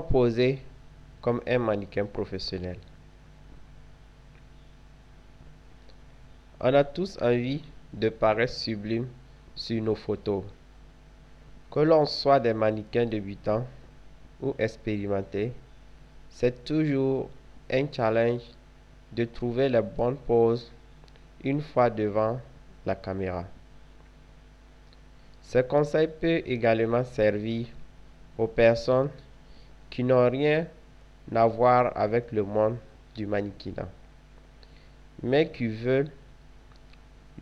Poser comme un mannequin professionnel On a tous envie de paraître sublime sur nos photos. Que l'on soit des mannequins débutants ou expérimentés, c'est toujours un challenge de trouver la bonne pose une fois devant la caméra. Ce conseil peut également servir aux personnes qui n'ont rien à voir avec le monde du mannequinat, mais qui veulent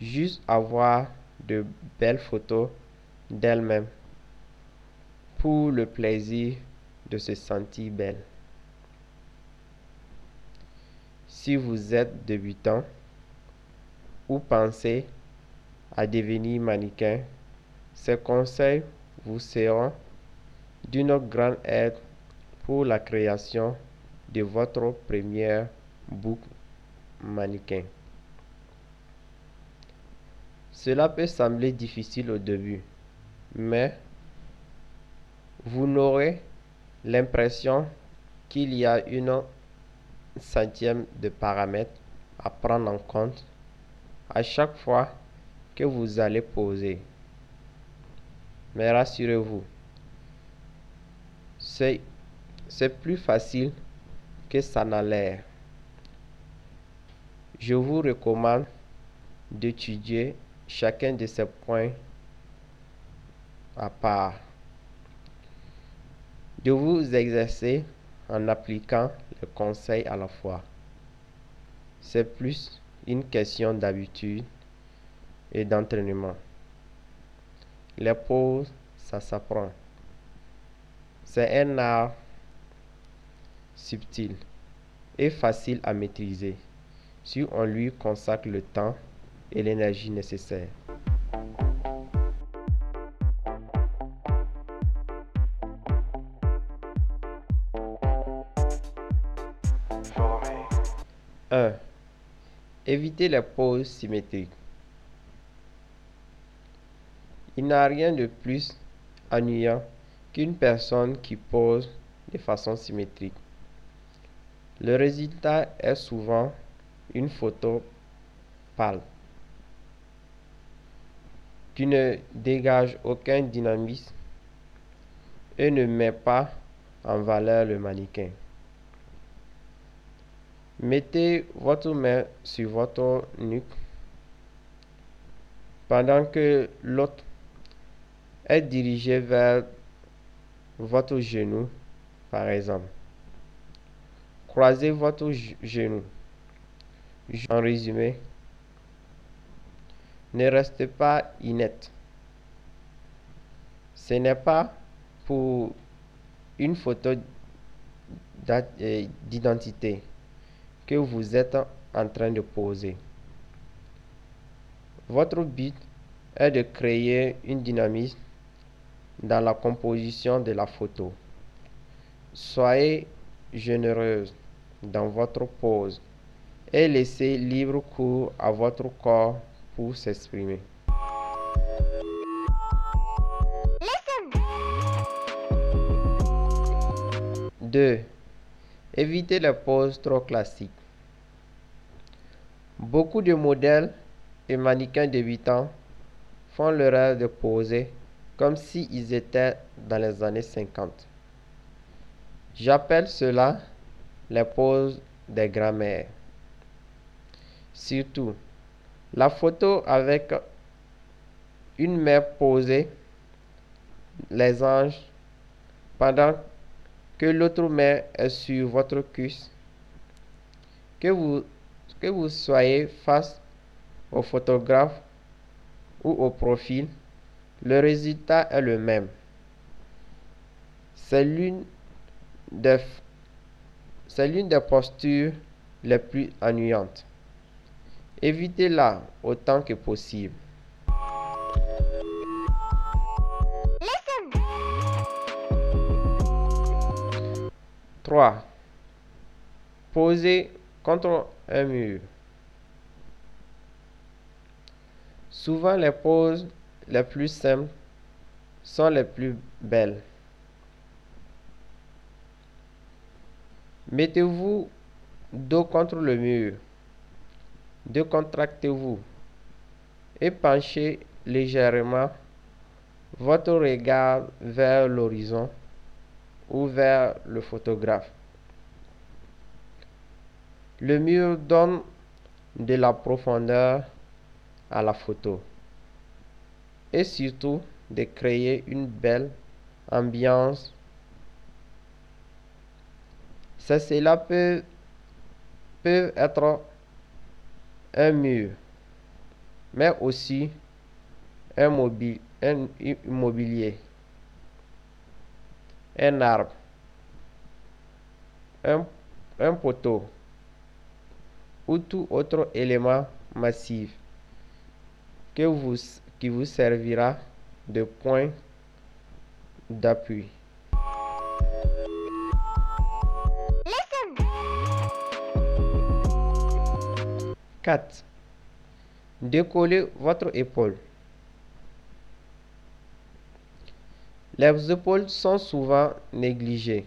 juste avoir de belles photos d'elles-mêmes pour le plaisir de se sentir belle. Si vous êtes débutant ou pensez à devenir mannequin, ces conseils vous seront d'une grande aide pour la création de votre première book mannequin. Cela peut sembler difficile au début, mais vous n'aurez l'impression qu'il y a une centième de paramètres à prendre en compte à chaque fois que vous allez poser. Mais rassurez-vous, c'est plus facile que ça n'a l'air. Je vous recommande d'étudier chacun de ces points à part. De vous exercer en appliquant le conseil à la fois. C'est plus une question d'habitude et d'entraînement. Les pauses, ça s'apprend. C'est un art subtil et facile à maîtriser si on lui consacre le temps et l'énergie nécessaires. Un, Évitez les poses symétriques. Il n'y a rien de plus ennuyant qu'une personne qui pose de façon symétrique. Le résultat est souvent une photo pâle qui ne dégage aucun dynamisme et ne met pas en valeur le mannequin. Mettez votre main sur votre nuque pendant que l'autre est dirigé vers votre genou, par exemple. Croisez votre genou. En résumé, ne restez pas inerte. Ce n'est pas pour une photo euh, d'identité que vous êtes en train de poser. Votre but est de créer une dynamisme dans la composition de la photo. Soyez généreuse dans votre pose et laissez libre cours à votre corps pour s'exprimer. 2. Évitez les poses trop classiques. Beaucoup de modèles et mannequins débutants font l'erreur de poser comme s'ils étaient dans les années 50. J'appelle cela les poses des grands-mères. Surtout, la photo avec une mère posée, les anges, pendant que l'autre main est sur votre cuisse. Que vous, que vous soyez face au photographe ou au profil, le résultat est le même. C'est l'une des, c'est l'une des postures les plus ennuyantes. Évitez-la autant que possible. 3. Posez contre un mur. Souvent, les poses les plus simples sont les plus belles. Mettez-vous dos contre le mur. Décontractez-vous et penchez légèrement votre regard vers l'horizon ou vers le photographe. Le mur donne de la profondeur à la photo et surtout de créer une belle ambiance. Cela peut, être un mur, mais aussi un, mobile, un arbre, un, un poteau ou tout autre élément massif qui vous servira de point d'appui. Quatre. Décollez votre épaule. Les épaules sont souvent négligées,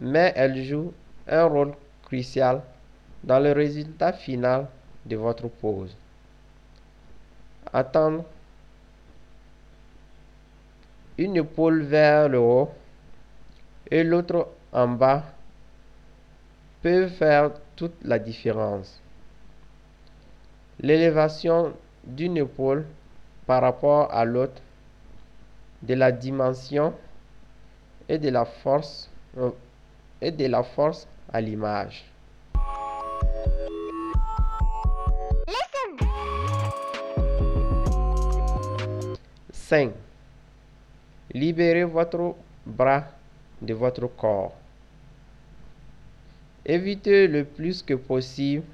mais elles jouent un rôle crucial dans le résultat final de votre pose. Attendre une épaule vers le haut et l'autre en bas peut faire toute la différence. L'élévation d'une épaule par rapport à l'autre, de la dimension et de la force euh, et de la force à l'image. 5. Libérez votre bras de votre corps. Évitez le plus que possible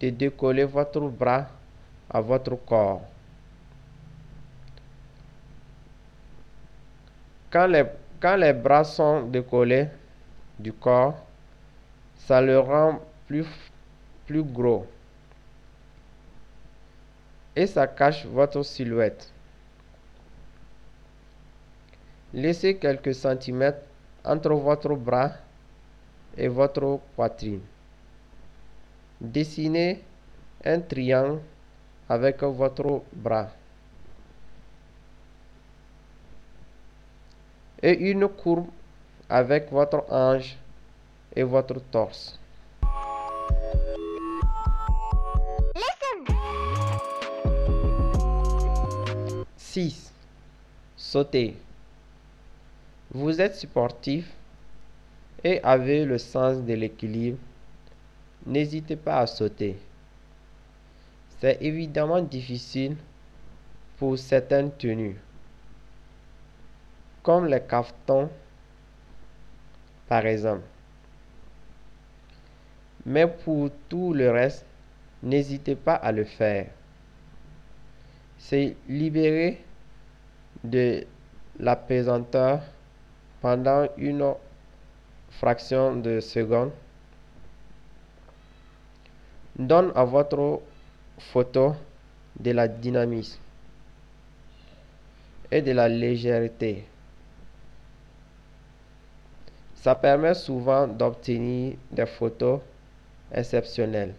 de décoller votre bras à votre corps. Quand les, bras sont décollés du corps, ça le rend plus, plus gros et ça cache votre silhouette. Laissez quelques centimètres entre votre bras et votre poitrine. Dessinez un triangle avec votre bras et une courbe avec votre ange et votre torse. Six. Sautez. Vous êtes sportif et avez le sens de l'équilibre. N'hésitez pas à sauter. C'est évidemment difficile pour certaines tenues, comme les caftons par exemple. Mais pour tout le reste, n'hésitez pas à le faire. C'est libérer de la pesanteur pendant une fraction de seconde donne à votre photo de la dynamisme et de la légèreté. Ça permet souvent d'obtenir des photos exceptionnelles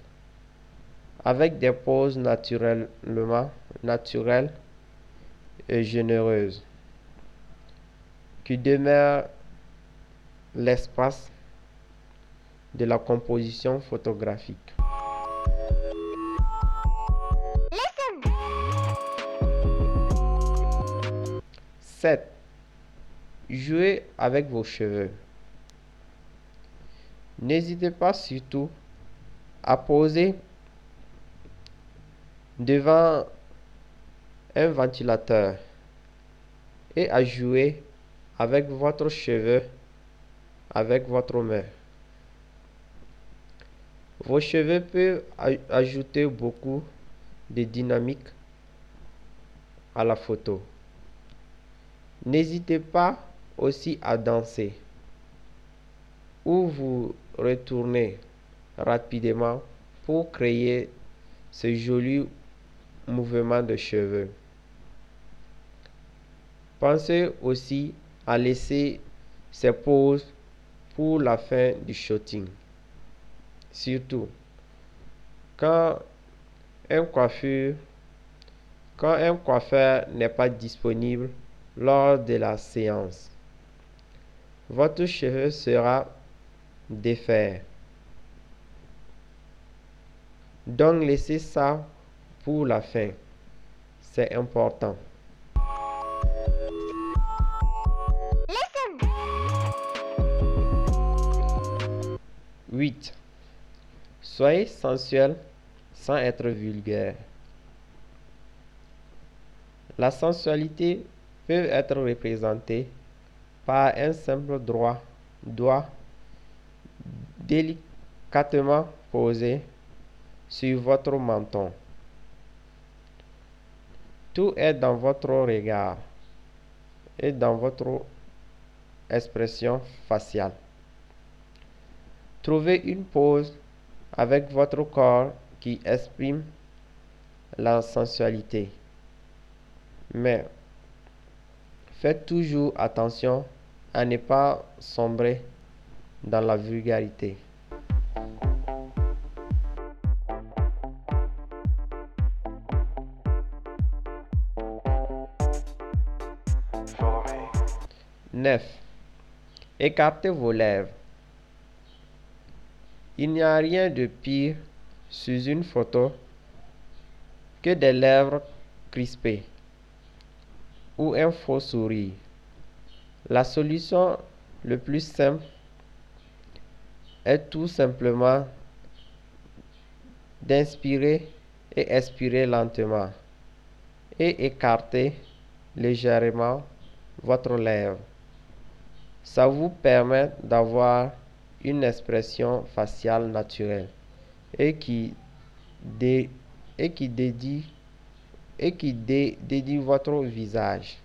avec des poses naturellement naturelles et généreuses qui demeure l'espace de la composition photographique. Sept. Jouez avec vos cheveux. N'hésitez pas surtout à poser devant un ventilateur et à jouer avec votre cheveu, avec votre main. Vos cheveux peuvent ajouter beaucoup de dynamique à la photo. N'hésitez pas aussi à danser ou vous retourner rapidement pour créer ce joli mouvement de cheveux. Pensez aussi à laisser ces pauses pour la fin du shooting. Surtout, quand un coiffeur, quand un coiffeur n'est pas disponible lors de la séance, votre cheveu sera défait. Donc laissez ça pour la fin. C'est important. 8. Soyez sensuel sans être vulgaire. La sensualité peut être représentée par un simple droit, doigt délicatement posé sur votre menton. Tout est dans votre regard et dans votre expression faciale. Trouvez une pose avec votre corps qui exprime la sensualité. Mais faites toujours attention à ne pas sombrer dans la vulgarité. Neuf. Écartez vos lèvres. Il n'y a rien de pire sous une photo que des lèvres crispées ou un faux sourire. La solution le plus simple est tout simplement d'inspirer et expirer lentement et écarter légèrement votre lèvre. Ça vous permet d'avoir une expression faciale naturelle et qui, qui dédie votre visage.